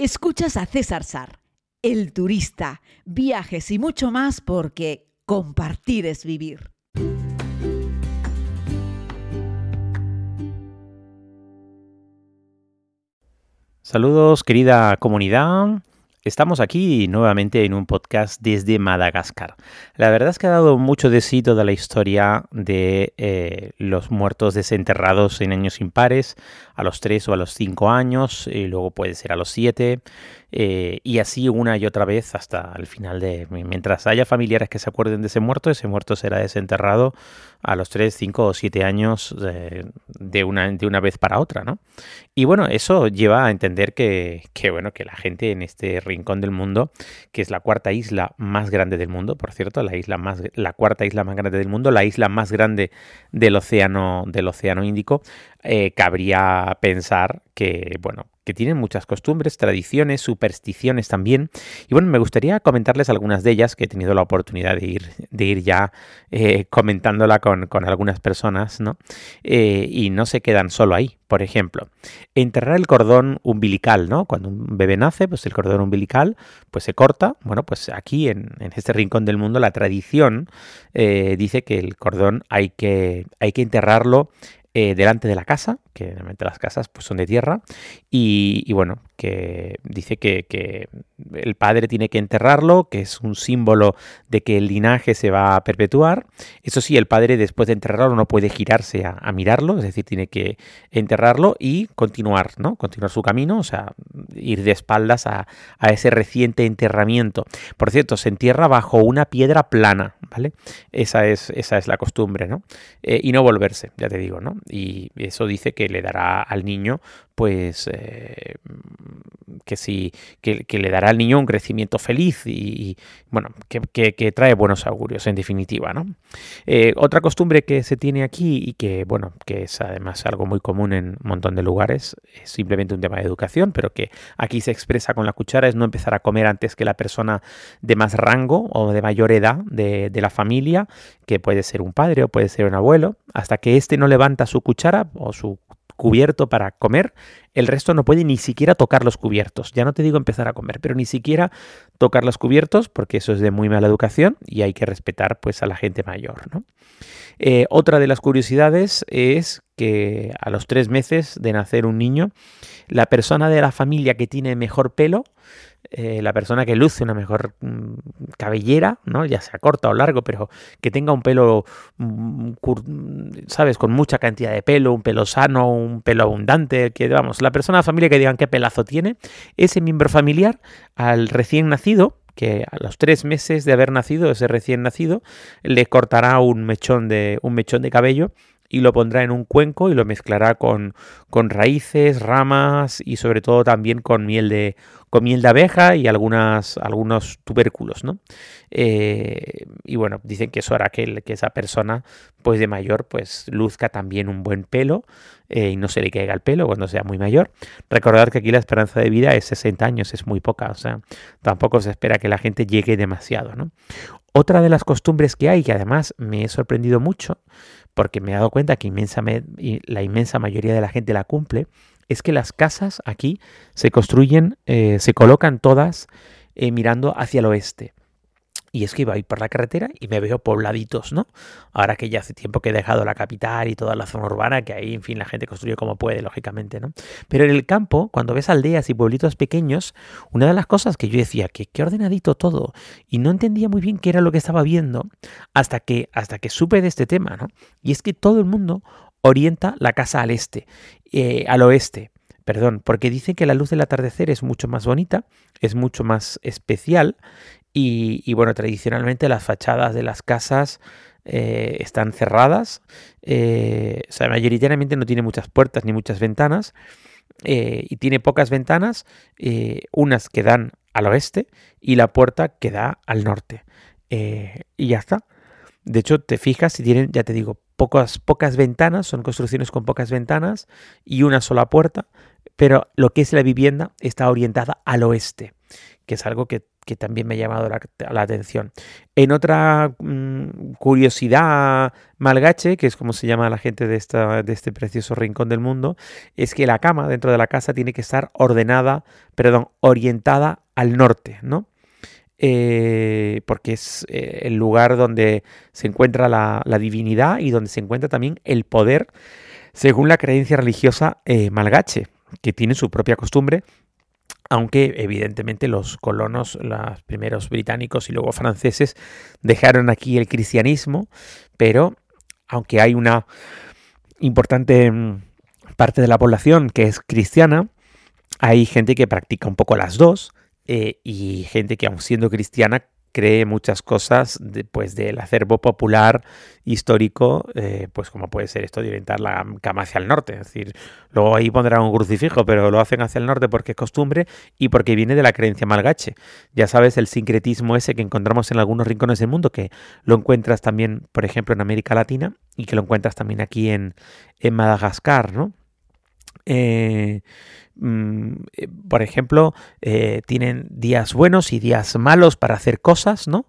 Escuchas a César Sar, el turista, viajes y mucho más porque compartir es vivir. Saludos querida comunidad. Estamos aquí nuevamente en un podcast desde Madagascar. La verdad es que ha dado mucho de sí toda la historia de eh, los muertos desenterrados en años impares, a los 3 o a los 5 años, y luego puede ser a los 7, eh, y así una y otra vez hasta el final de... Mientras haya familiares que se acuerden de ese muerto, ese muerto será desenterrado a los 3, 5 o 7 años de, una, de una vez para otra, ¿no? Y bueno, eso lleva a entender que, bueno, que la gente en este rincón del mundo, que es la cuarta isla más grande del mundo, por cierto, la, isla más, la cuarta isla más grande del mundo, la isla más grande del océano, del océano Índico, eh, cabría pensar que, bueno, que tienen muchas costumbres, tradiciones, supersticiones también. Y bueno, me gustaría comentarles algunas de ellas que he tenido la oportunidad de ir, de ir ya eh, comentándola con, algunas personas, ¿no? Eh, y no se quedan solo ahí. Por ejemplo, enterrar el cordón umbilical, ¿no? Cuando un bebé nace, pues el cordón umbilical pues se corta. Bueno, pues aquí en, este rincón del mundo la tradición eh, dice que el cordón hay que, hay que enterrarlo delante de la casa, que realmente las casas pues, son de tierra, y, bueno, que dice que, el padre tiene que enterrarlo, que es un símbolo de que el linaje se va a perpetuar. Eso sí, el padre después de enterrarlo no puede girarse a, mirarlo, es decir, tiene que enterrarlo y continuar, ¿no? Continuar su camino, o sea, ir de espaldas a, ese reciente enterramiento. Por cierto, se entierra bajo una piedra plana, ¿vale? Esa es, esa es la costumbre, ¿no? Eh, y no volverse, ya te digo, ¿no? Y eso dice que le dará al niño, pues, eh, que sí, que, le dará al niño un crecimiento feliz y, bueno, que, trae buenos augurios, en definitiva, ¿no? Eh, otra costumbre que se tiene aquí y que, bueno, que es además algo muy común en un montón de lugares, es simplemente un tema de educación, pero que aquí se expresa con la cuchara, es no empezar a comer antes que la persona de más rango o de mayor edad de, de la familia, que puede ser un padre o puede ser un abuelo, hasta que éste no levanta su cuchara o su cubierto para comer, el resto no puede ni siquiera tocar los cubiertos. Ya no te digo empezar a comer, pero ni siquiera tocar los cubiertos, porque eso es de muy mala educación y hay que respetar pues a la gente mayor. Eh, otra de las curiosidades es que a los tres meses de nacer un niño, la persona de la familia que tiene mejor pelo eh, la persona que luce una mejor mm, cabellera, ¿no? ya sea corta o largo, pero que tenga un pelo, mm, ¿sabes? Con mucha cantidad de pelo, un pelo sano, un pelo abundante, que vamos, la persona de familia que digan qué pelazo tiene, ese miembro familiar al recién nacido, que a los tres meses de haber nacido, ese recién nacido, le cortará un mechón de, un mechón de cabello y lo pondrá en un cuenco y lo mezclará con, con raíces, ramas y sobre todo también con miel de, con abeja y algunas, algunos tubérculos, ¿no? Eh, y bueno, dicen que eso hará que, que, esa persona, pues de mayor, pues luzca también un buen pelo eh, y no se le caiga el pelo cuando sea muy mayor. Recordad que aquí la esperanza de vida es 60 años, es muy poca, o sea, tampoco se espera que la gente llegue demasiado, ¿no? Otra de las costumbres que hay, que además me he sorprendido mucho, porque me he dado cuenta que inmensa la inmensa mayoría de la gente la cumple, es que las casas aquí se construyen, eh, se colocan todas eh, mirando hacia el oeste. Y es que iba a ir por la carretera y me veo pobladitos, ¿no? Ahora que ya hace tiempo que he dejado la capital y toda la zona urbana, que ahí, en fin, la gente construye como puede, lógicamente, ¿no? Pero en el campo, cuando ves aldeas y pueblitos pequeños, una de las cosas que yo decía, que qué ordenadito todo, y no entendía muy bien qué era lo que estaba viendo, hasta que, hasta que supe de este tema, ¿no? Y es que todo el mundo orienta la casa al este, eh, al oeste perdón, porque dicen que la luz del atardecer es mucho más bonita, es mucho más especial y, bueno, tradicionalmente las fachadas de las casas eh, están cerradas, eh, o sea, mayoritariamente no tiene muchas puertas ni muchas ventanas y tiene pocas ventanas, unas que dan al oeste y la puerta que da al norte. y ya está. De hecho, te fijas si tienen, ya te digo, pocas, pocas ventanas, son construcciones con pocas ventanas y una sola puerta, pero lo que es la vivienda está orientada al oeste, que es algo que que también me ha llamado la, atención. En otra mm, curiosidad malgache, que es como se llama la gente de, esta, de este precioso rincón del mundo, es que la cama dentro de la casa tiene que estar ordenada, perdón, orientada al norte, ¿no? Eh, porque es eh, el lugar donde se encuentra la, divinidad y donde se encuentra también el poder, según la creencia religiosa eh, malgache, que tiene su propia costumbre aunque evidentemente los colonos, los primeros británicos y luego franceses, dejaron aquí el cristianismo, pero aunque hay una importante mm, parte de la población que es cristiana, hay gente que practica un poco las dos eh, y gente que aun siendo cristiana cree muchas cosas pues, del acervo popular histórico, eh, pues como puede ser esto de orientar la cama hacia el norte. Es decir, luego ahí pondrán un crucifijo, pero lo hacen hacia el norte porque es costumbre y porque viene de la creencia malgache. Ya sabes, el sincretismo ese que encontramos en algunos rincones del mundo, que lo encuentras también, por ejemplo, en América Latina y que lo encuentras también aquí en, en Madagascar, ¿no? Eh, mm, eh, por ejemplo, eh, tienen días buenos y días malos para hacer cosas, ¿no?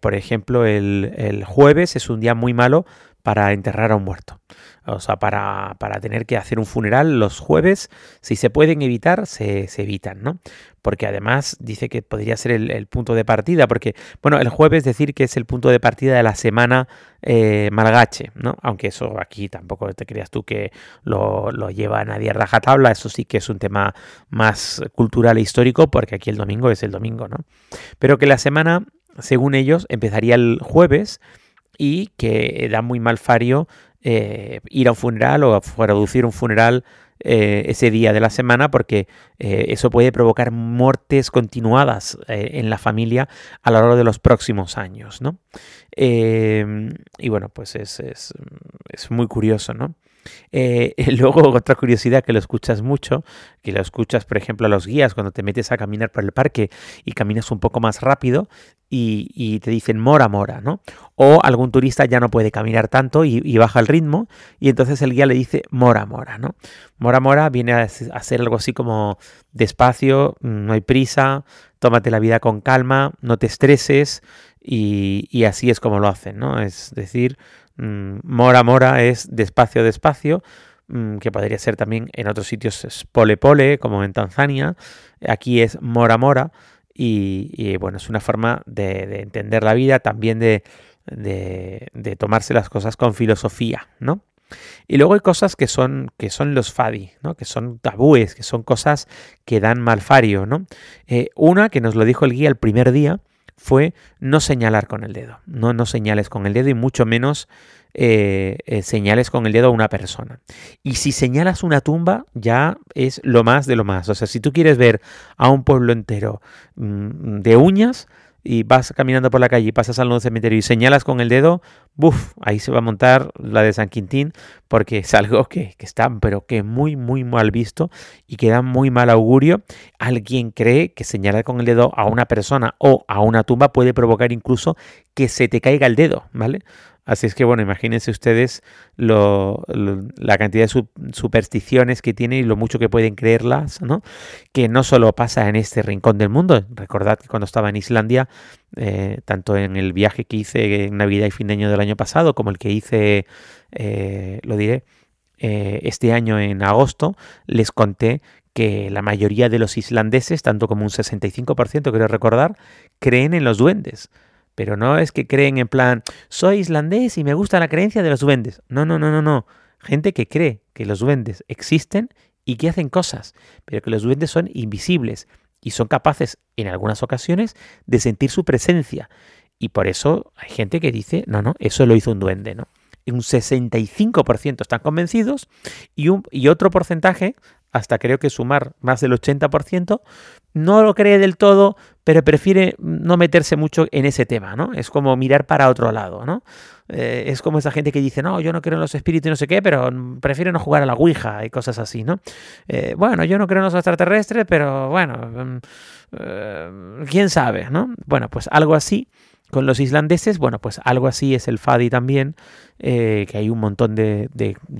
por ejemplo, el, el, jueves es un día muy malo para enterrar a un muerto. O sea, para, tener que hacer un funeral los jueves, si se pueden evitar, se, evitan, ¿no? Porque además dice que podría ser el, punto de partida, porque, bueno, el jueves decir que es el punto de partida de la semana eh, malgache, ¿no? Aunque eso aquí tampoco te creas tú que lo, lo lleva nadie a rajatabla, eso sí que es un tema más cultural e histórico, porque aquí el domingo es el domingo, ¿no? Pero que la semana, según ellos, empezaría el jueves y que da muy mal fario eh, ir a un funeral o a producir un funeral eh, ese día de la semana porque eh, eso puede provocar muertes continuadas en la familia a lo largo de los próximos años, ¿no? y bueno, pues es, es, es muy curioso, ¿no? Eh, luego, otra curiosidad que lo escuchas mucho, que lo escuchas, por ejemplo, a los guías cuando te metes a caminar por el parque y caminas un poco más rápido y, te dicen mora, mora, ¿no? O algún turista ya no puede caminar tanto y, baja el ritmo y entonces el guía le dice mora, mora, ¿no? Mora, mora viene a, ser algo así como despacio, no hay prisa, tómate la vida con calma, no te estreses y, así es como lo hacen, ¿no? Es decir, Mm, mora Mora es despacio, despacio, mm, que podría ser también en otros sitios es Pole Pole, como en Tanzania. Aquí es Mora Mora y, bueno, es una forma de, entender la vida, también de, de, tomarse las cosas con filosofía, ¿no? Y luego hay cosas que son, que son los fadi, ¿no? que son tabúes, que son cosas que dan malfario. ¿no? Eh, una que nos lo dijo el guía el primer día, fue no señalar con el dedo, no, no señales con el dedo y mucho menos eh, eh, señales con el dedo a una persona. Y si señalas una tumba, ya es lo más de lo más. O sea, si tú quieres ver a un pueblo entero mm, de uñas, y vas caminando por la calle y pasas al nuevo cementerio y señalas con el dedo, ¡buf! Ahí se va a montar la de San Quintín porque es algo que, que, está, pero que muy, muy mal visto y que da muy mal augurio. Alguien cree que señalar con el dedo a una persona o a una tumba puede provocar incluso que se te caiga el dedo, ¿vale? Así es que, bueno, imagínense ustedes la cantidad de supersticiones que tienen y lo mucho que pueden creerlas, ¿no? Que no solo pasa en este rincón del mundo. Recordad que cuando estaba en Islandia, eh, tanto en el viaje que hice en Navidad y fin de año del año pasado, como el que hice, eh, lo diré, eh, este año en agosto, les conté que la mayoría de los islandeses, tanto como un 65%, quiero recordar, creen en los duendes. Pero no es que creen en plan, soy islandés y me gusta la creencia de los duendes. No, no, no, no, no. Gente que cree que los duendes existen y que hacen cosas, pero que los duendes son invisibles y son capaces en algunas ocasiones de sentir su presencia. Y por eso hay gente que dice, no, no, eso lo hizo un duende, ¿no? un 65% están convencidos y, un, y otro porcentaje, hasta creo que sumar más del 80%, no lo cree del todo, pero prefiere no meterse mucho en ese tema, ¿no? Es como mirar para otro lado, ¿no? Eh, es como esa gente que dice, no, yo no creo en los espíritus y no sé qué, pero prefiero no jugar a la Ouija y cosas así, ¿no? Eh, bueno, yo no creo en los extraterrestres, pero bueno, mm, eh, quién sabe, ¿no? Bueno, pues algo así Con los islandeses, bueno, pues algo así es el Fadi también, eh, que hay un montón de,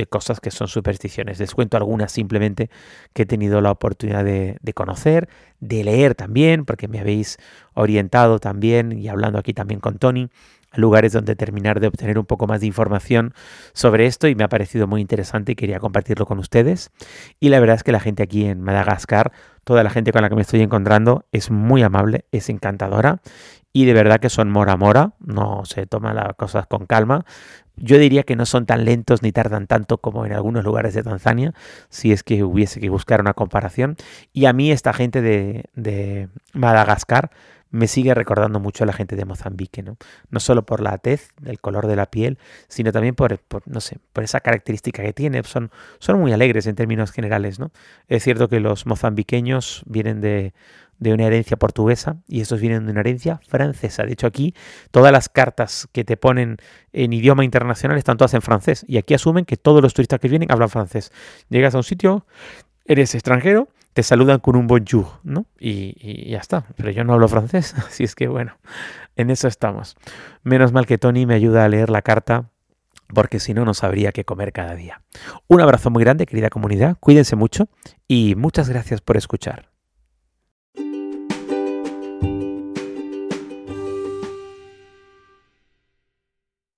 cosas que son supersticiones. Les cuento algunas simplemente que he tenido la oportunidad de, conocer, de leer también, porque me habéis orientado también y hablando aquí también con Tony a lugares donde terminar de obtener un poco más de información sobre esto y me ha parecido muy interesante y quería compartirlo con ustedes. Y la verdad es que la gente aquí en Madagascar, toda la gente con la que me estoy encontrando es muy amable, es encantadora y de verdad que son mora mora, no se toman las cosas con calma. Yo diría que no son tan lentos ni tardan tanto como en algunos lugares de Tanzania, si es que hubiese que buscar una comparación. Y a mí esta gente de, de Madagascar me sigue recordando mucho a la gente de Mozambique, ¿no? No solo por la tez, el color de la piel, sino también por, no sé, por esa característica que tiene. Son, son muy alegres en términos generales, ¿no? Es cierto que los mozambiqueños vienen de, de una herencia portuguesa y estos vienen de una herencia francesa. De hecho, aquí todas las cartas que te ponen en idioma internacional están todas en francés y aquí asumen que todos los turistas que vienen hablan francés. Llegas a un sitio, eres extranjero, te saludan con un bonjour, ¿no? Y, y, ya está. Pero yo no hablo francés, así es que bueno, en eso estamos. Menos mal que Tony me ayuda a leer la carta porque si no, no sabría qué comer cada día. Un abrazo muy grande, querida comunidad, cuídense mucho y muchas gracias por escuchar.